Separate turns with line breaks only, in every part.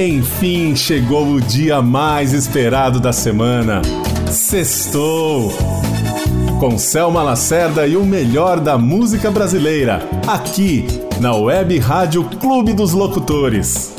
Enfim, chegou o dia mais esperado da semana. Sextou! Com Selma Lacerda e o melhor da música brasileira, aqui na Web Rádio Clube dos Locutores.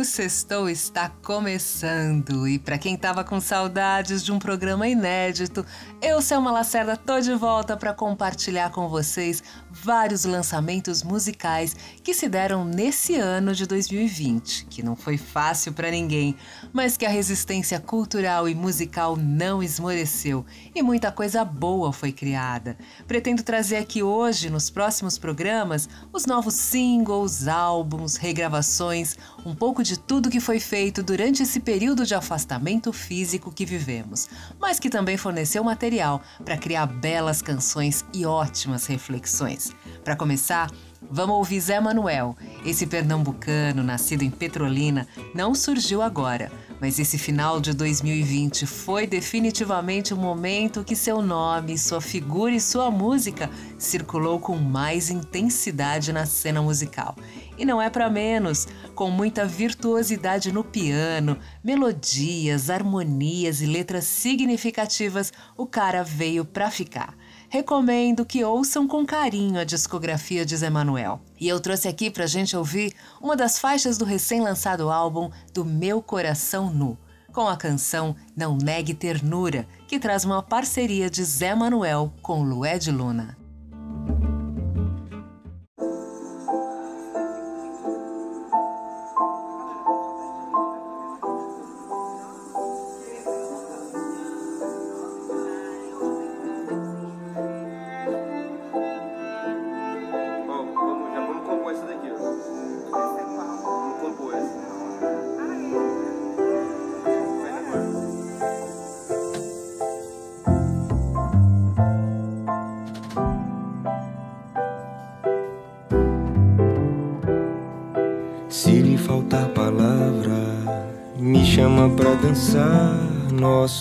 O Sextou está começando. E para quem tava com saudades de um programa inédito, eu, Selma Lacerda, tô de volta para compartilhar com vocês vários lançamentos musicais que se deram nesse ano de 2020, que não foi fácil para ninguém, mas que a resistência cultural e musical não esmoreceu e muita coisa boa foi criada. Pretendo trazer aqui hoje, nos próximos programas, os novos singles, álbuns, regravações, um pouco de tudo que foi feito durante esse período de afastamento físico que vivemos, mas que também forneceu material para criar belas canções e ótimas reflexões. Para começar, Vamos ouvir Zé Manuel. Esse pernambucano, nascido em Petrolina, não surgiu agora, mas esse final de 2020 foi definitivamente o momento que seu nome, sua figura e sua música circulou com mais intensidade na cena musical. E não é para menos, com muita virtuosidade no piano, melodias, harmonias e letras significativas, o cara veio para ficar recomendo que ouçam com carinho a discografia de Zé Manuel. E eu trouxe aqui pra gente ouvir uma das faixas do recém-lançado álbum Do Meu Coração Nu, com a canção Não Negue Ternura, que traz uma parceria de Zé Manuel com Lué de Luna.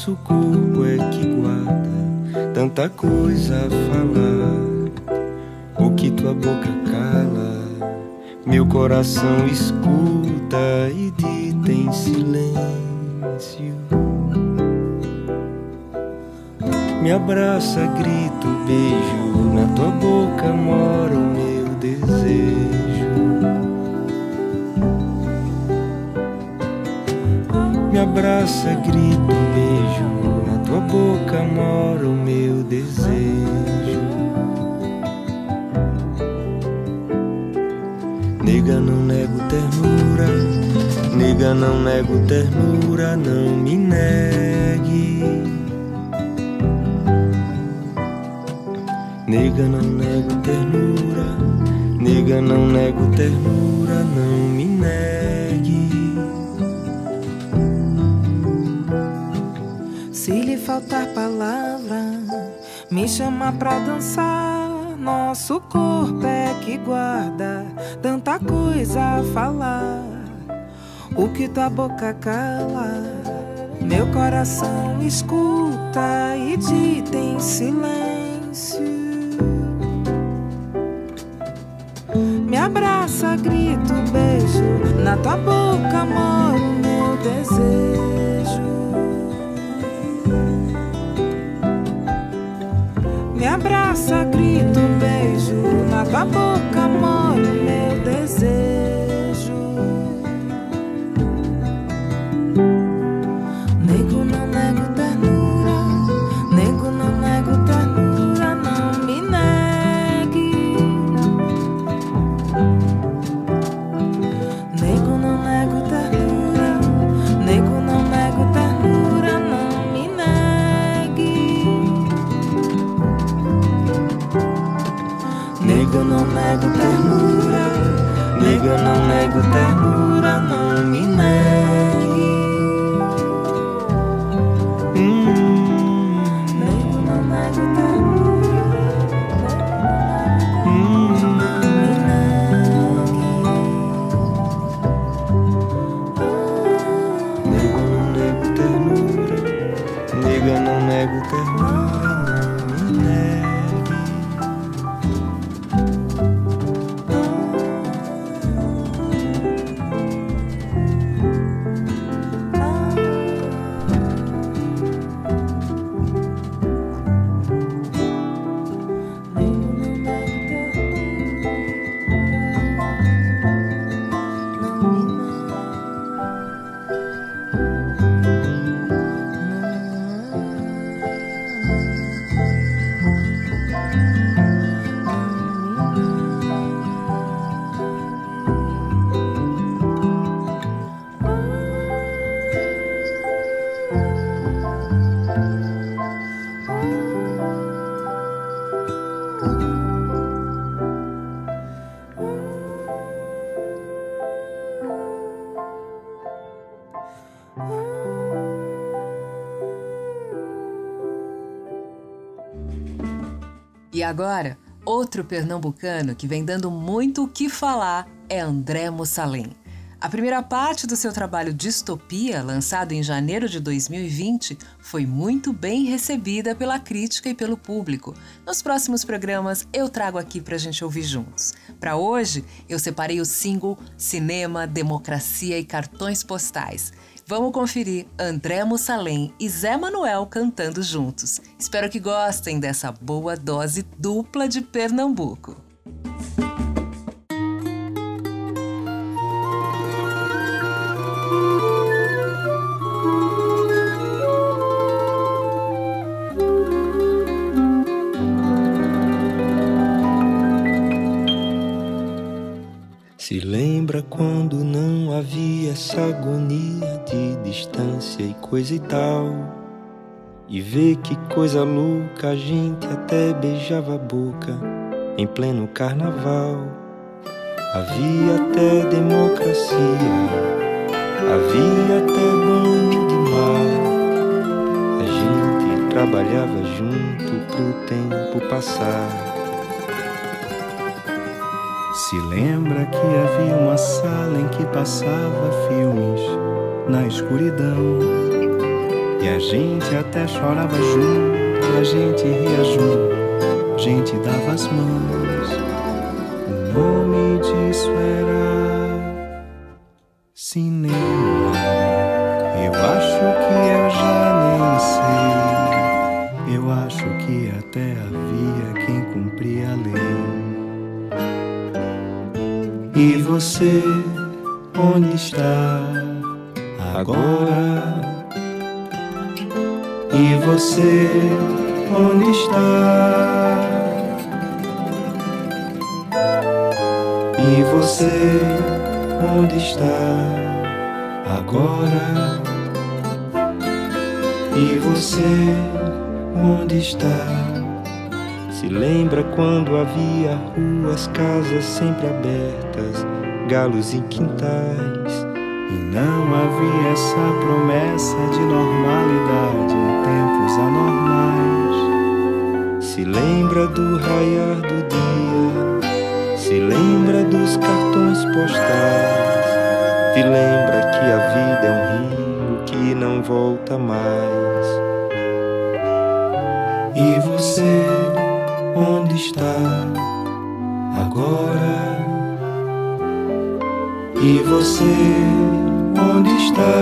Nosso corpo é que guarda tanta coisa a falar. O que tua boca cala, meu coração escuta e dita em silêncio. Me abraça, grito, beijo, na tua nego ternura. Não me negue. Nega, não nego ternura. Nega, não nego ternura. Não me negue.
faltar palavra, me chama pra dançar. Nosso corpo é que guarda tanta coisa a falar. O que tua boca cala, meu coração escuta e dita em silêncio. Me abraça, grito, beijo, na tua boca mora o meu desejo. Me abraça, grito, beijo na tua boca, mora o meu desejo. Nego não nego ternura, nego não nego ternura,
agora, outro pernambucano que vem dando muito o que falar é André Mussalem. A primeira parte do seu trabalho Distopia, lançado em janeiro de 2020, foi muito bem recebida pela crítica e pelo público. Nos próximos programas eu trago aqui para a gente ouvir juntos. Para hoje, eu separei o single Cinema, Democracia e Cartões Postais. Vamos conferir André Mussalem e Zé Manuel cantando juntos. Espero que gostem dessa boa dose dupla de Pernambuco.
lembra quando não havia essa agonia distância e coisa e tal? E vê que coisa louca, a gente até beijava a boca em pleno carnaval. Havia até democracia, havia até banho de mar. A gente trabalhava junto pro tempo passar.
Se lembra que havia uma sala em que passava filmes na escuridão. E a gente até chorava junto, a gente ria junto, a gente dava as mãos. O nome disso era cinema. Eu acho que eu já nem sei. Eu acho que até havia quem cumpria a lei. E você, onde está agora? E você, onde está? E você, onde está agora? E você, onde está?
Se lembra quando havia ruas, casas sempre abertas, galos e quintais.
Essa promessa de normalidade em tempos anormais.
Se lembra do raiar do dia, se lembra dos cartões postais. Se lembra que a vida é um rio que não volta mais.
E você onde está agora? E você, onde está?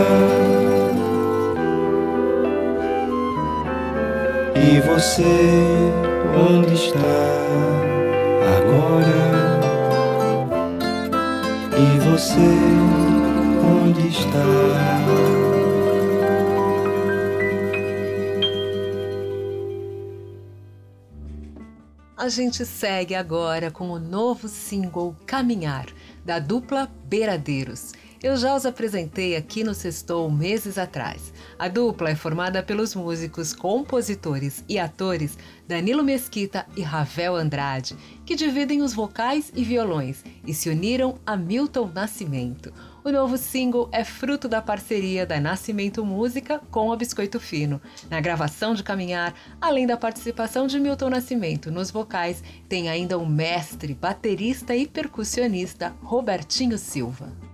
E você, onde está agora? E você, onde está?
A gente segue agora com o novo single Caminhar, da dupla Beiradeiros. Eu já os apresentei aqui no Sextou meses atrás. A dupla é formada pelos músicos, compositores e atores Danilo Mesquita e Ravel Andrade, que dividem os vocais e violões e se uniram a Milton Nascimento. O novo single é fruto da parceria da Nascimento Música com a Biscoito Fino. Na gravação de Caminhar, além da participação de Milton Nascimento nos vocais, tem ainda o mestre, baterista e percussionista Robertinho Silva.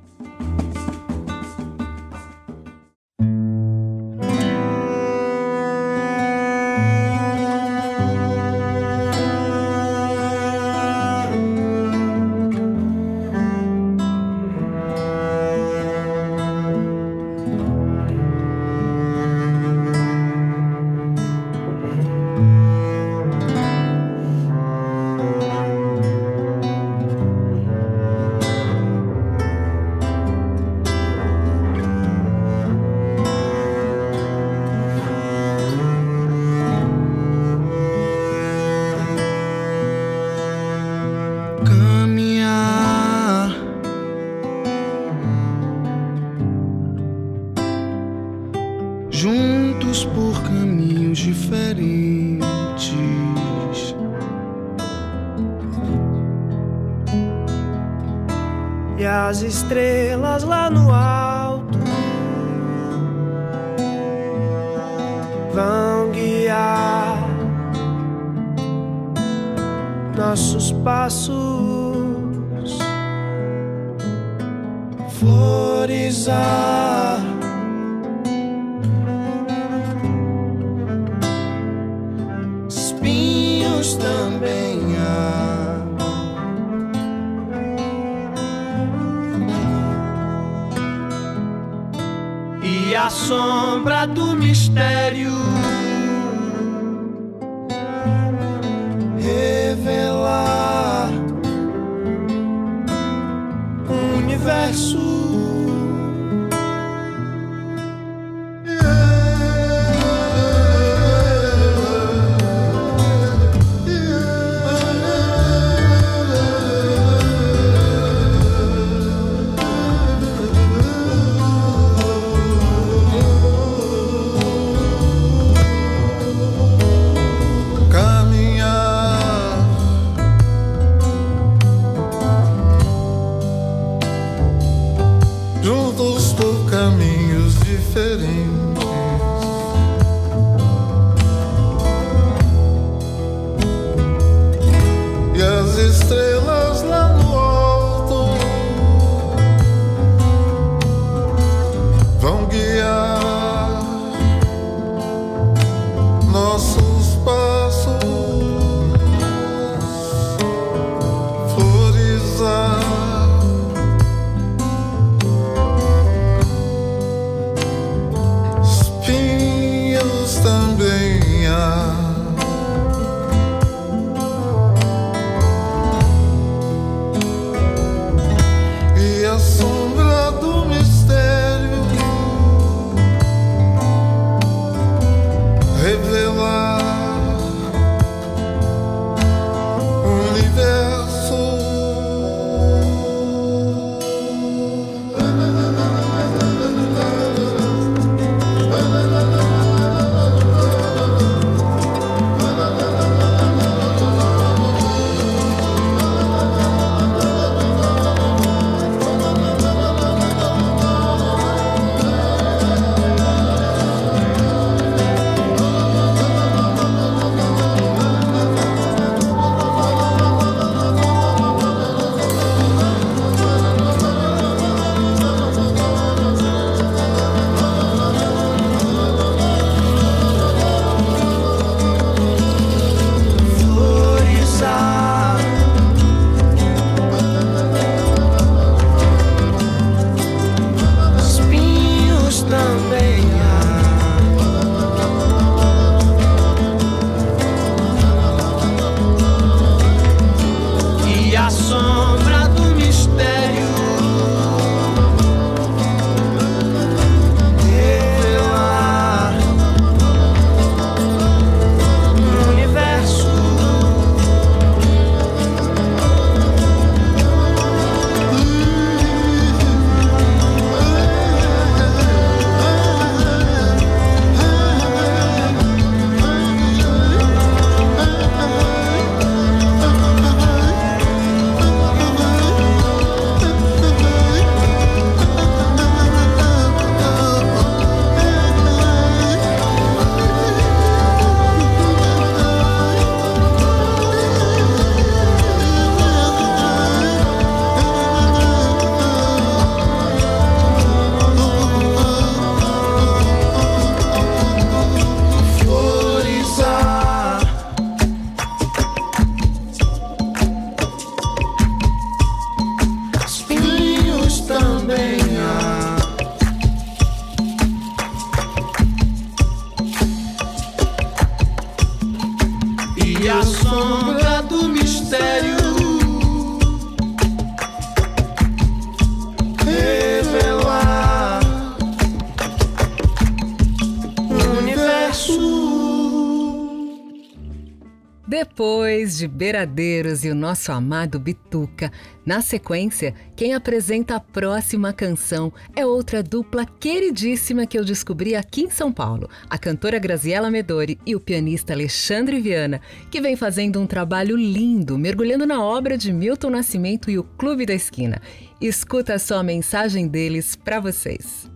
De Beiradeiros e o nosso amado Bituca, na sequência, quem apresenta a próxima canção é outra dupla queridíssima que eu descobri aqui em São Paulo, a cantora Graziella Medori e o pianista Alexandre Viana, que vem fazendo um trabalho lindo, mergulhando na obra de Milton Nascimento e o Clube da Esquina. Escuta só a mensagem deles para vocês.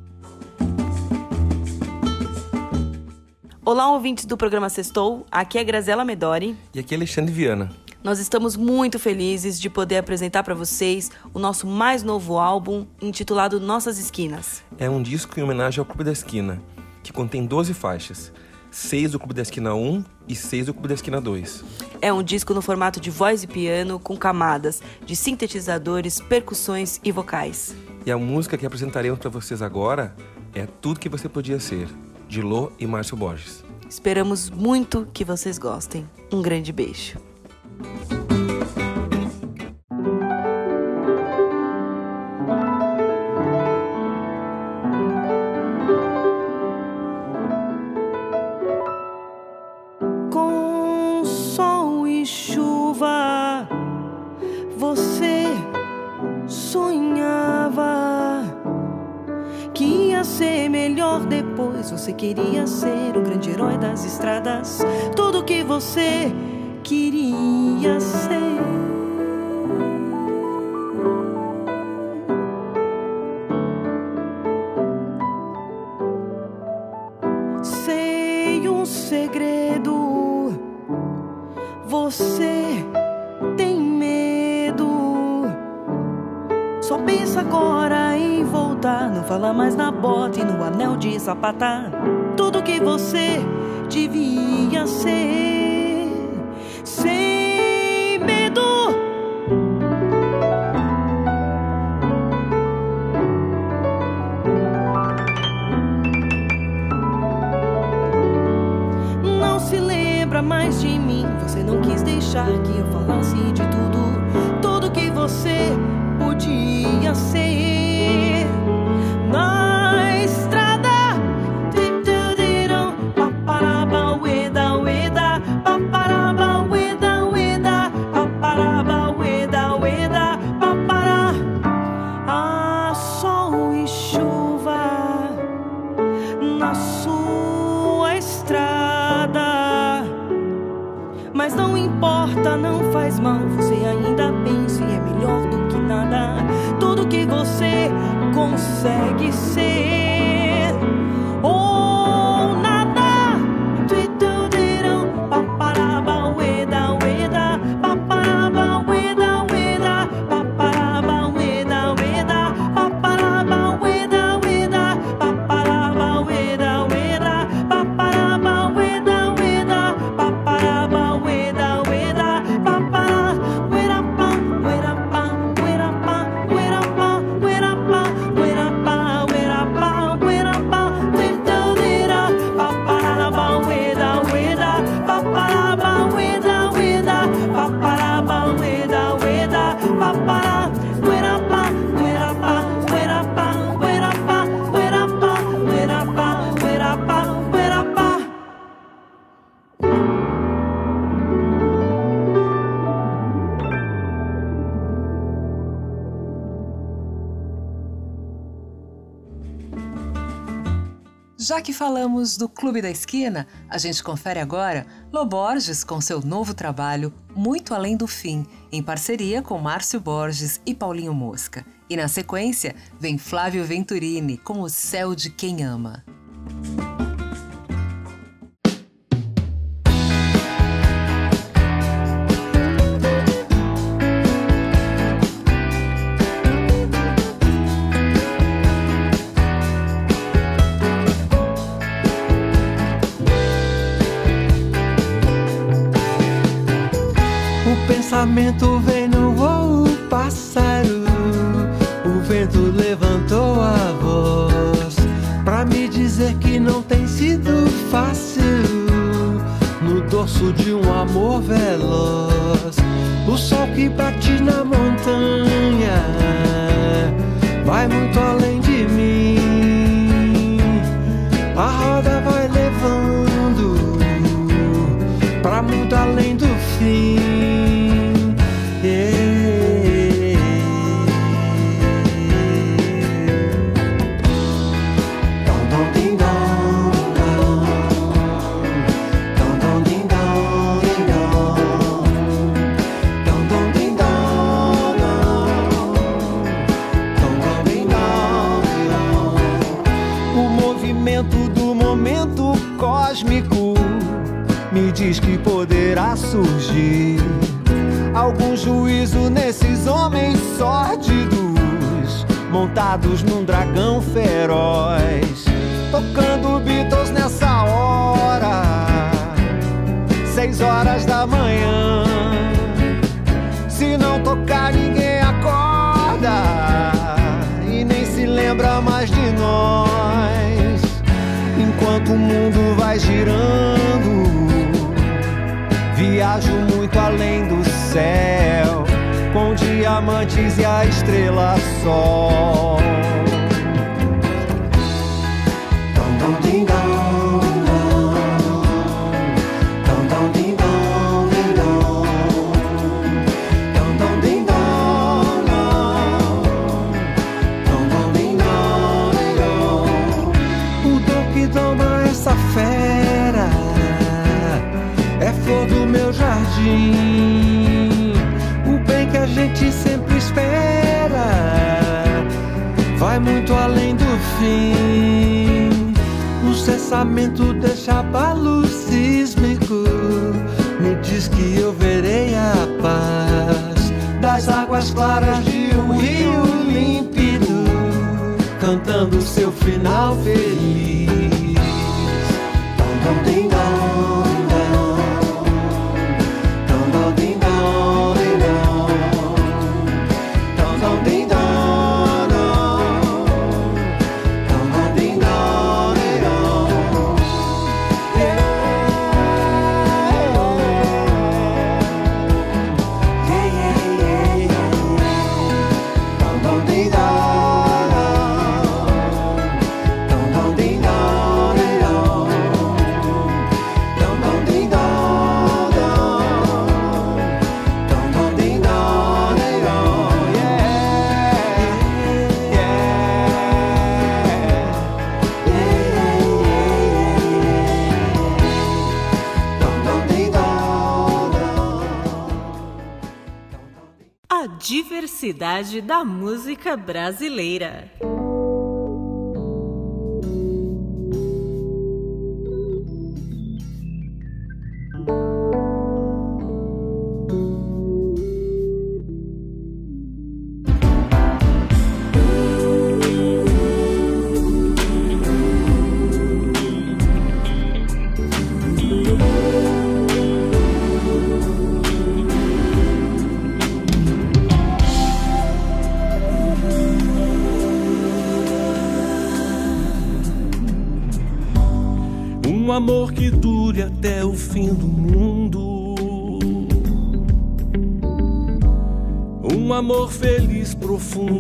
Olá, ouvintes do programa Sextou. Aqui é Grazela Medori.
E aqui é Alexandre Viana.
Nós estamos muito felizes de poder apresentar para vocês o nosso mais novo álbum, intitulado Nossas Esquinas.
É um disco em homenagem ao Clube da Esquina, que contém 12 faixas. 6 do Clube da Esquina 1 e 6 do Clube da Esquina 2.
É um disco no formato de voz e piano, com camadas de sintetizadores, percussões e vocais.
E a música que apresentaremos para vocês agora é Tudo Que Você Podia Ser, de Lô e Márcio Borges.
Esperamos muito que vocês gostem. Um grande beijo.
Com sol e chuva, você sonhava ser melhor depois. Você queria ser o grande herói das estradas, tudo que você queria ser. Mais na bota e no anel de sapatar. Tudo que você devia ser. Sem medo. Não se lembra mais de mim. Você não quis deixar que eu falasse de
falamos do Clube da Esquina, a gente confere agora Loborges com seu novo trabalho Muito Além do Fim, em parceria com Márcio Borges e Paulinho Mosca. E na sequência, vem Flávio Venturini com O Céu de Quem Ama.
Dizer que não tem sido fácil no dorso de um amor veloz. O sol que bate na montanha vai muito além surgir
algum juízo nesses homens sórdidos, montados num dragão feroz, tocando Beatles nessa hora, seis horas da manhã. Se não tocar, ninguém acorda e nem se lembra mais de nós. Enquanto o mundo vai girando, viajo muito além do céu, com diamantes e a estrela sol.
Feliz,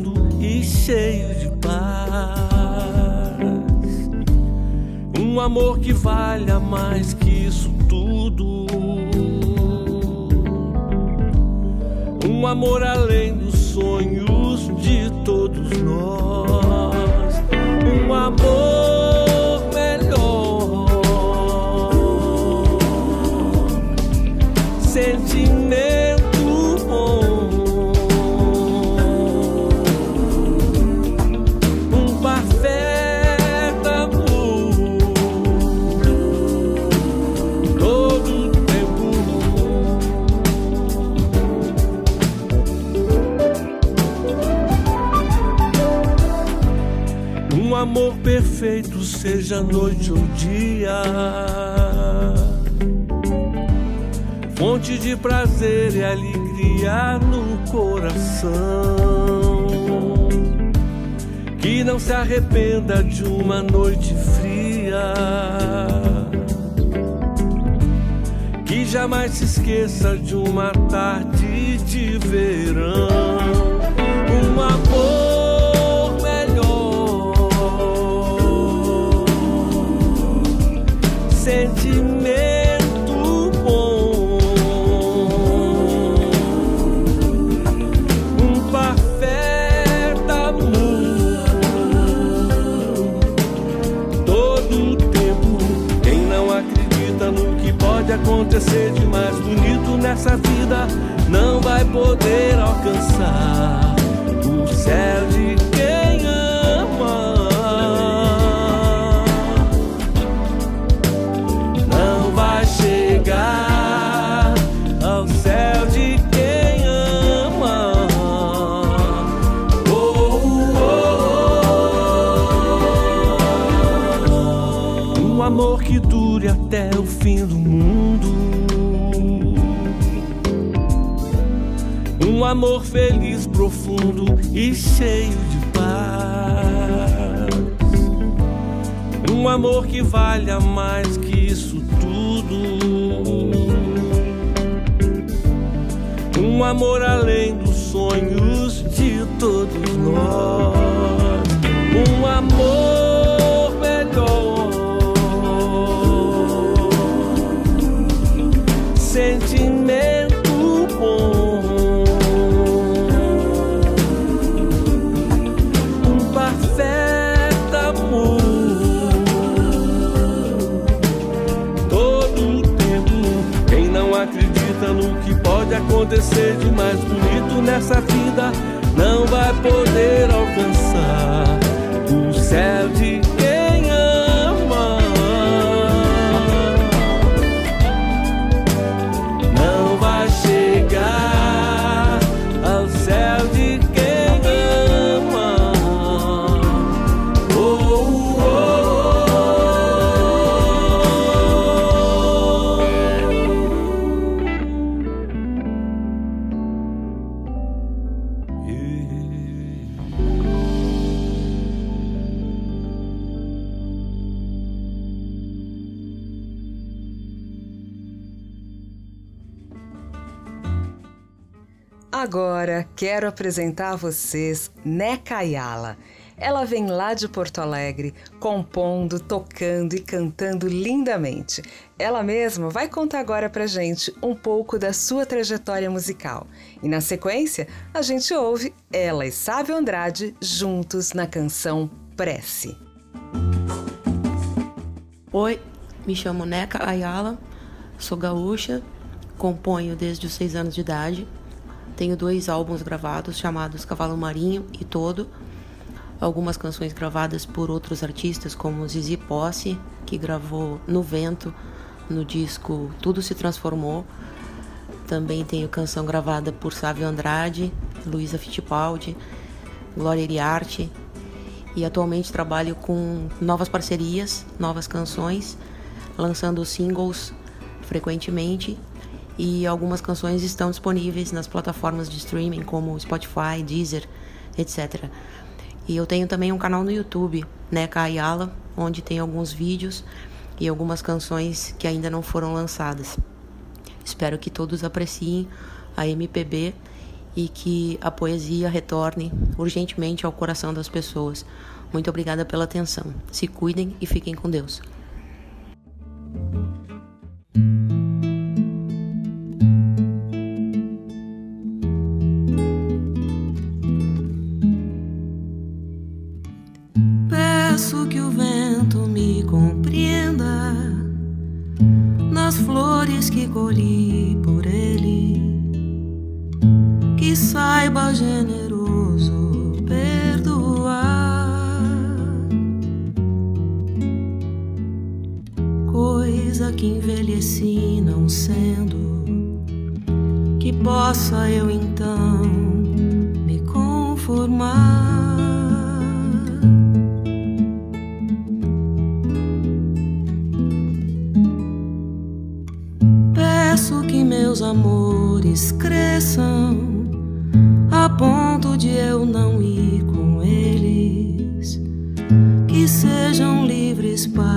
Que não se arrependa de uma noite fria. Que jamais se esqueça de uma tarde de verão. acontecer de mais bonito nessa vida não vai poder alcançar o céu de quem ama. Não vai chegar ao céu de quem ama. Oh, oh, oh. Um amor que dure até o fim do amor feliz, profundo e cheio de paz. Um amor que valha mais que isso tudo. Um amor além dos sonhos de todos nós. Um amor melhor.
Apresentar a vocês Neca Ayala. Ela vem lá de Porto Alegre, compondo, tocando e cantando lindamente. Ela mesma vai contar agora pra gente um pouco da sua trajetória musical. E na sequência, a gente ouve ela e Sávio Andrade juntos na canção Prece.
Oi, me chamo Neca Ayala, sou gaúcha, componho desde os seis anos de idade. Tenho dois álbuns gravados chamados Cavalo Marinho e Todo. Algumas canções gravadas por outros artistas, como Zizi Posse, que gravou No Vento, no disco Tudo Se Transformou. Também tenho canção gravada por Sávio Andrade, Luísa Fittipaldi, Glória Iriarte. E atualmente trabalho com novas parcerias, novas canções, lançando singles frequentemente e algumas canções estão disponíveis nas plataformas de streaming como Spotify, Deezer, etc. E eu tenho também um canal no YouTube, Neca Ayala, onde tem alguns vídeos e algumas canções que ainda não foram lançadas. Espero que todos apreciem a MPB e que a poesia retorne urgentemente ao coração das pessoas. Muito obrigada pela atenção. Se cuidem e fiquem com Deus.
Que colhi por ele, que saiba generoso perdoar, coisa que envelheci não sendo, que possa eu então me conformar. Meus amores cresçam a ponto de eu não ir com eles, que sejam livres para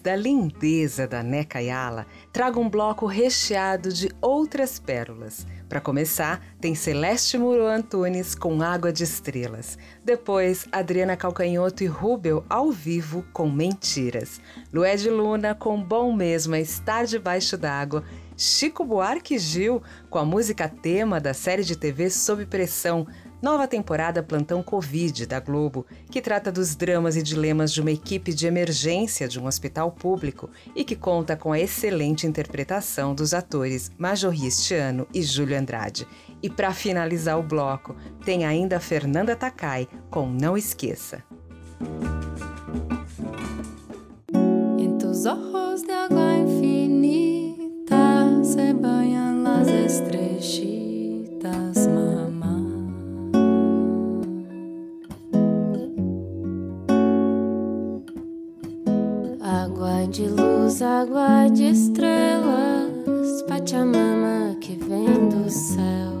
da
lindeza da Neca Yala, trago um bloco recheado de outras pérolas. Para começar, tem Celeste Muro Antunes com Água de Estrelas. Depois, Adriana Calcanhoto e Rubel ao vivo com Mentiras. Lué de Luna com Bom Mesmo é Estar Debaixo d'Água. Chico Buarque Gil com a música tema da série de TV Sob Pressão, nova temporada Plantão Covid da Globo, que trata dos dramas e dilemas de uma equipe de emergência de um hospital público e que conta com a excelente interpretação dos atores Major Ristiano e Júlio Andrade. E para finalizar o bloco, tem ainda Fernanda Takai com Não Esqueça.
Ojos de agua infinita se bañan las estrellitas, Água de luz, água de estrelas, Pachamama que vem do céu.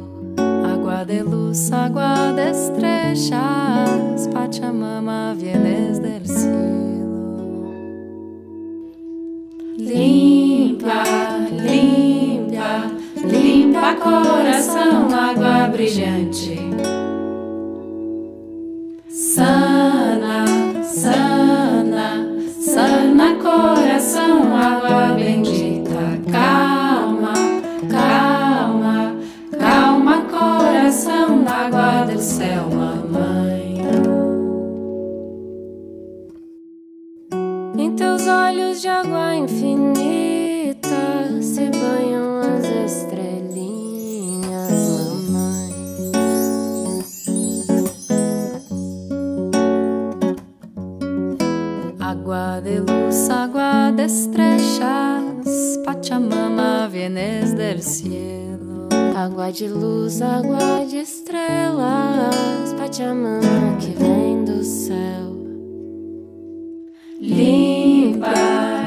Água de luz, água de estrellas, Pachamama vienes del cielo. Limpa, limpa, limpa coração, água brilhante. Sana, sana, sana coração, água bendita. Calma, calma, calma coração, água do céu, mamãe. Em teus olhos de água infinita se banham de luz, água de estrellas, Pachamama, vienes del cielo. Água de luz, água de estrelas, Pachamama que vem do céu. Limpa,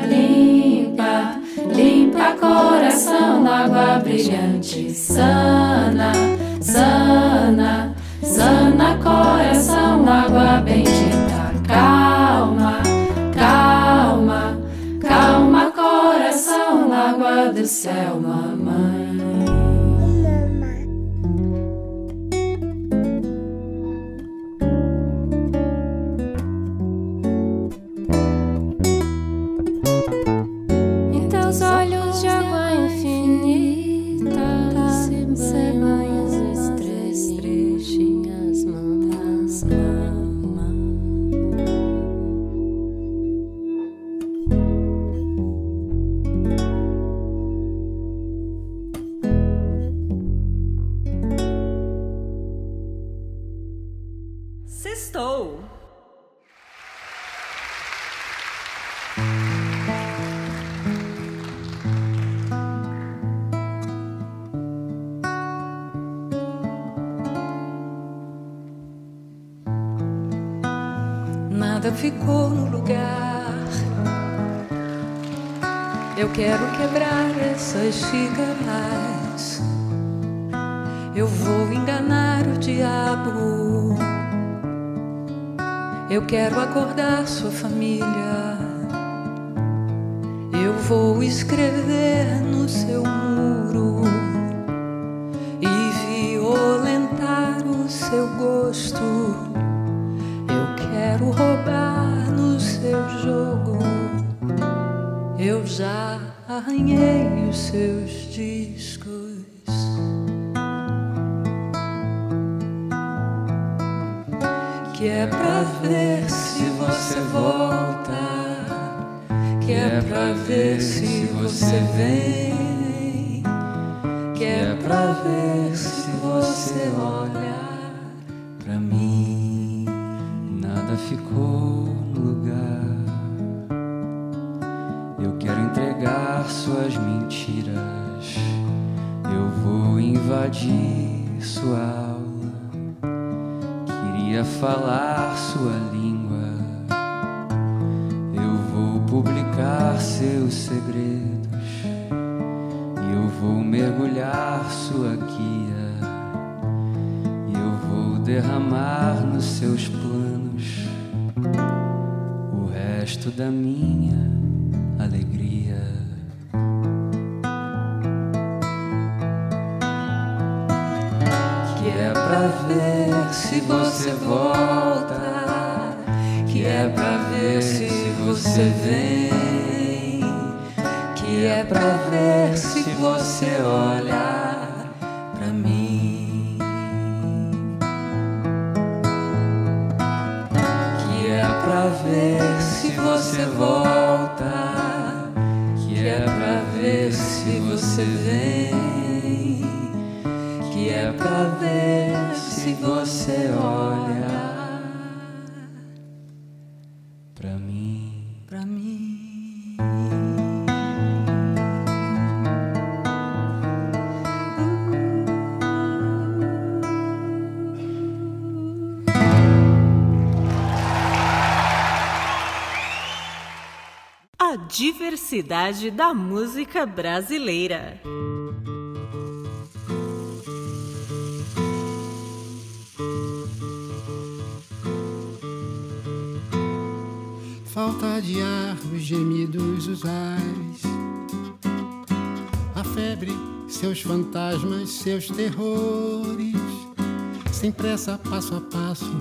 limpa, limpa coração água brilhante. Sana, sana, sana coração, do céu, mamãe. Eu quero acordar sua família. Eu vou escrever no seu muro e violentar o seu gosto. Eu quero roubar no seu jogo. Eu já arranhei os seus discos. É pra ver se você volta. Que é pra ver se você vem. Que é pra ver se você olha pra mim.
ficou no lugar. Eu quero entregar suas mentiras. Eu vou invadir sua falar sua língua. Eu vou publicar seus segredos. E eu vou mergulhar sua guia. E eu vou derramar nos seus planos o resto da minha você vem, que é pra ver se você olha pra mim. Que é pra ver se você volta, que é pra ver se você vem, que é pra ver se você olha
diversidade da música brasileira.
Falta de ar, os gemidos usuais. A febre, seus fantasmas, seus terrores. Sem pressa, passo a passo,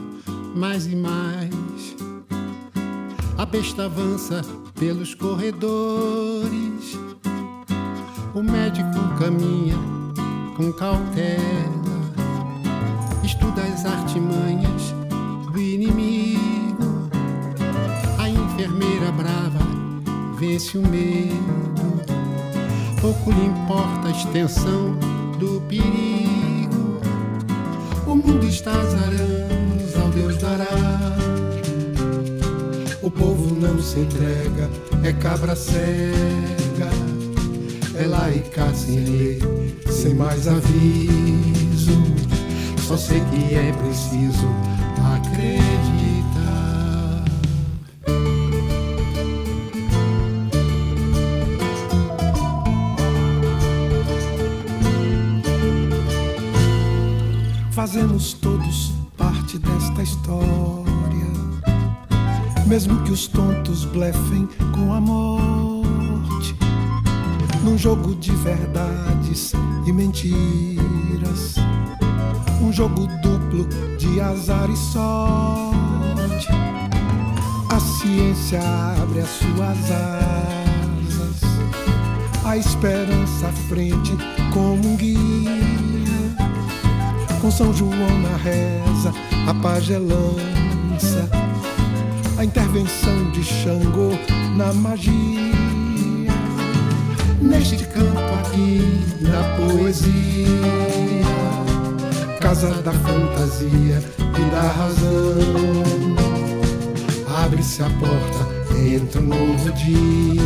mais e mais. A besta avança pelos corredores. O médico caminha com cautela. Estuda as artimanhas do inimigo. A enfermeira brava vence o medo. Pouco lhe importa a extensão do perigo. O mundo está azarando ao Deus dará. O povo não se entrega, é cabra cega. É e sem sem mais aviso. Só sei que é preciso acreditar. Fazemos todos parte desta história. Mesmo que os tontos blefem com a morte. Num jogo de verdades e mentiras. Um jogo duplo de azar e sorte. A ciência abre as suas asas. A esperança à frente como um guia. Com São João na reza, a pagelança a intervenção de Xangô na magia. Neste campo aqui da poesia, casa da fantasia e da razão. Abre-se a porta, entra um novo dia.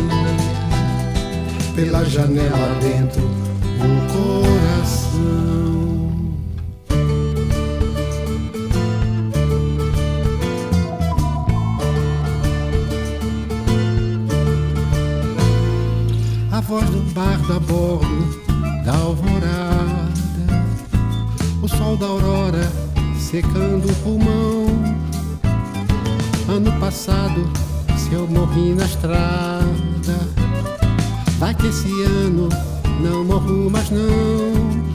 Pela janela dentro, o coração. Do bardo a bordo da alvorada, o sol da aurora secando o pulmão. Ano passado, se eu morri na estrada, vai que esse ano não morro mais não.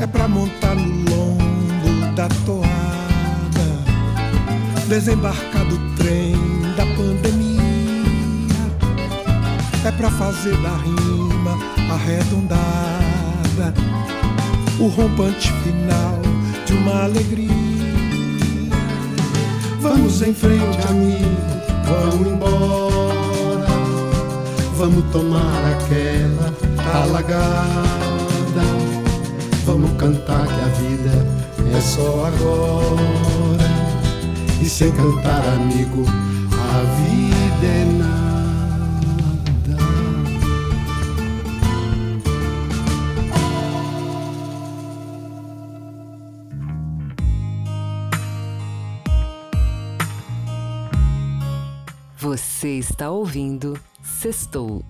É pra montar no lombo da toada, desembarcar do trem da pandemia é pra fazer da rima arredondada o rompante final de uma alegria. Vamos em frente, amigo, vamos embora. Vamos tomar aquela alagada. Vamos cantar que a vida é só agora. E sem cantar, amigo, a vida é nada.
Você está ouvindo Sextou.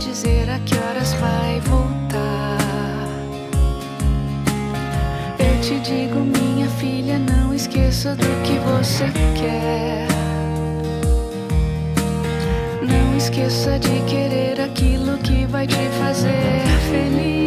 Dizer a que horas vai voltar. Eu te digo, minha filha, não esqueça do que você quer. Não esqueça de querer aquilo que vai te fazer feliz.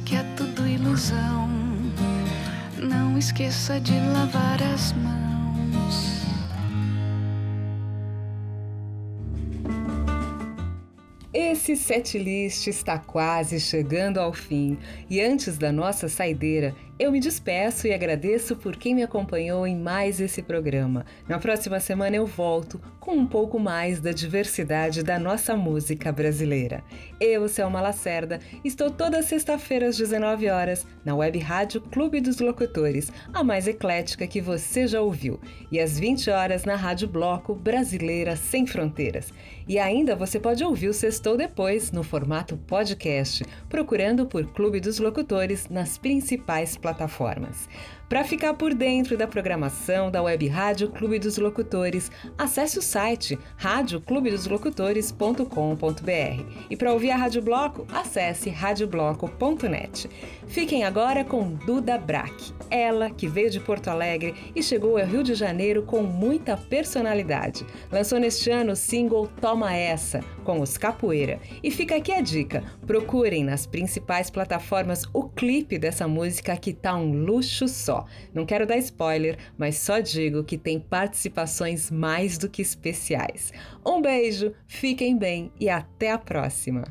Que é tudo ilusão. Não esqueça de lavar as mãos.
Esse setlist está quase chegando ao fim e antes da nossa saideira, eu me despeço e agradeço por quem me acompanhou em mais esse programa. Na próxima semana eu volto com um pouco mais da diversidade da nossa música brasileira. Eu, Selma Lacerda, estou toda sexta-feira às 19 horas na web rádio Clube dos Locutores, a mais eclética que você já ouviu, e às 20 horas na Rádio Bloco Brasileira Sem Fronteiras. E ainda você pode ouvir o Sextou depois no formato podcast, procurando por Clube dos Locutores nas principais plataformas plataformas. Para ficar por dentro da programação da Web Rádio Clube dos Locutores, acesse o site radioclubedoslocutores.com.br. E para ouvir a Rádio Bloco, acesse radiobloco.net. Fiquem agora com Duda Brack, ela que veio de Porto Alegre e chegou ao Rio de Janeiro com muita personalidade. Lançou neste ano o single Toma Essa, com os Capoeira. E fica aqui a dica: procurem nas principais plataformas o clipe dessa música que tá um luxo só. Não quero dar spoiler, mas só digo que tem participações mais do que especiais. Um beijo, fiquem bem e até a próxima!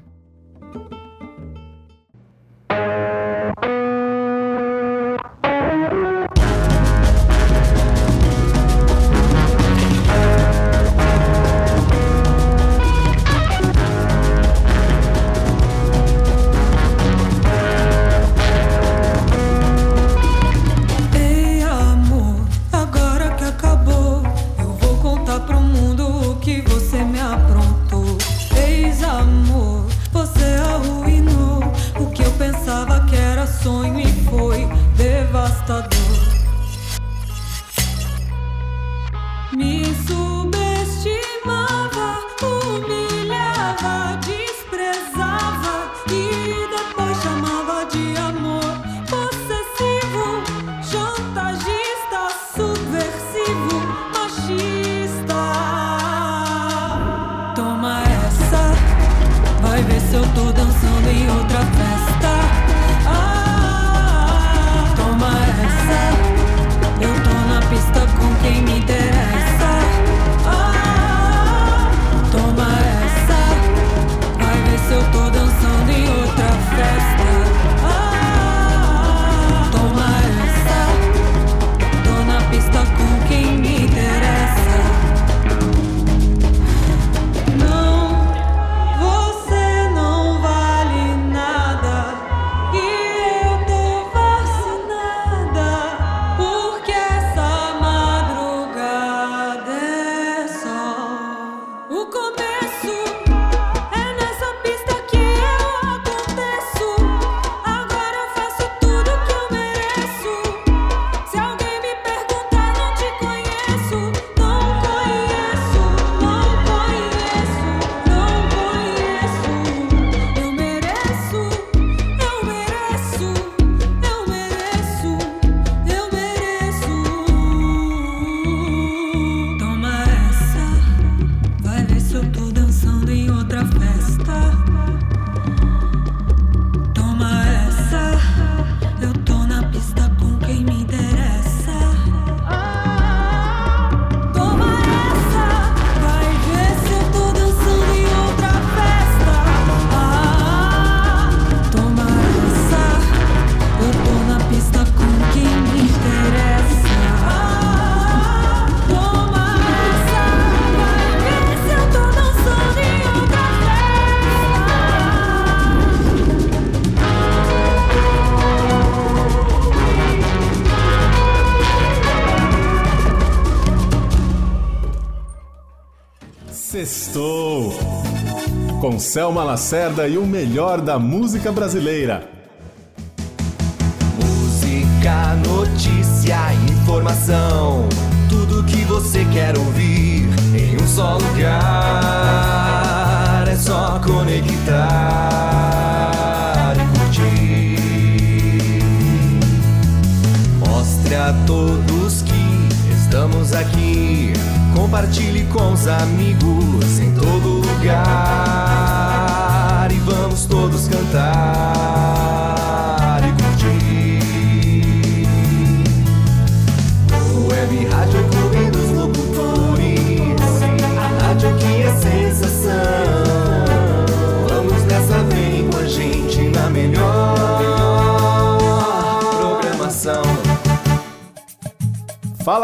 Selma Lacerda e o melhor da música brasileira.
Música, notícia, informação. Tudo que você quer ouvir em um só lugar. É só conectar e curtir. Mostre a todos que estamos aqui. Compartilhe com os amigos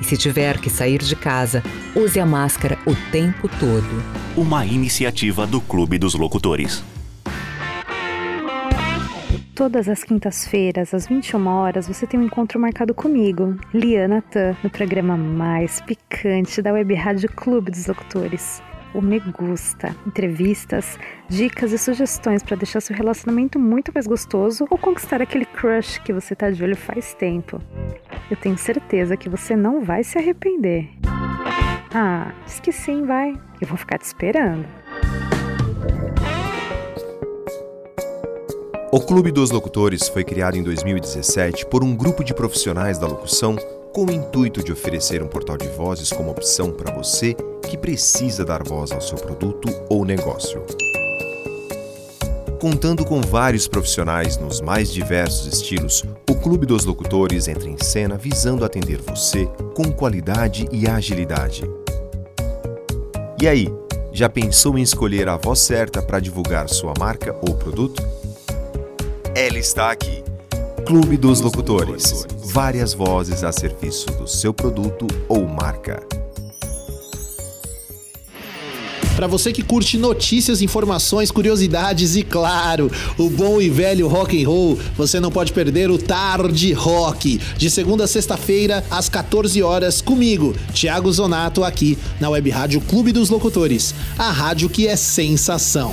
e, se tiver que sair de casa, use a máscara o tempo todo.
Uma iniciativa do Clube dos Locutores.
Todas as quintas-feiras, às 21 horas, você tem um encontro marcado comigo, Liana Tan, no programa mais picante da Web Rádio Clube dos Locutores. O Me Gusta. Entrevistas, dicas e sugestões para deixar seu relacionamento muito mais gostoso ou conquistar aquele crush que você tá de olho faz tempo. Eu tenho certeza que você não vai se arrepender. Ah, diz que sim, vai. Eu vou ficar te esperando.
O Clube dos Locutores foi criado em 2017 por um grupo de profissionais da locução com o intuito de oferecer um portal de vozes como opção para você que precisa dar voz ao seu produto ou negócio. Contando com vários profissionais nos mais diversos estilos, o Clube dos Locutores entra em cena visando atender você com qualidade e agilidade. E aí, já pensou em escolher a voz certa para divulgar sua marca ou produto? Ela está aqui.
Clube dos Locutores. Várias vozes a serviço do seu produto ou marca.
Para você que curte notícias, informações, curiosidades e claro, o bom e velho rock and roll, você não pode perder o Tarde Rock, de segunda a sexta-feira às 14 horas comigo, Thiago Zonato aqui na Web Rádio Clube dos Locutores, a rádio que é sensação.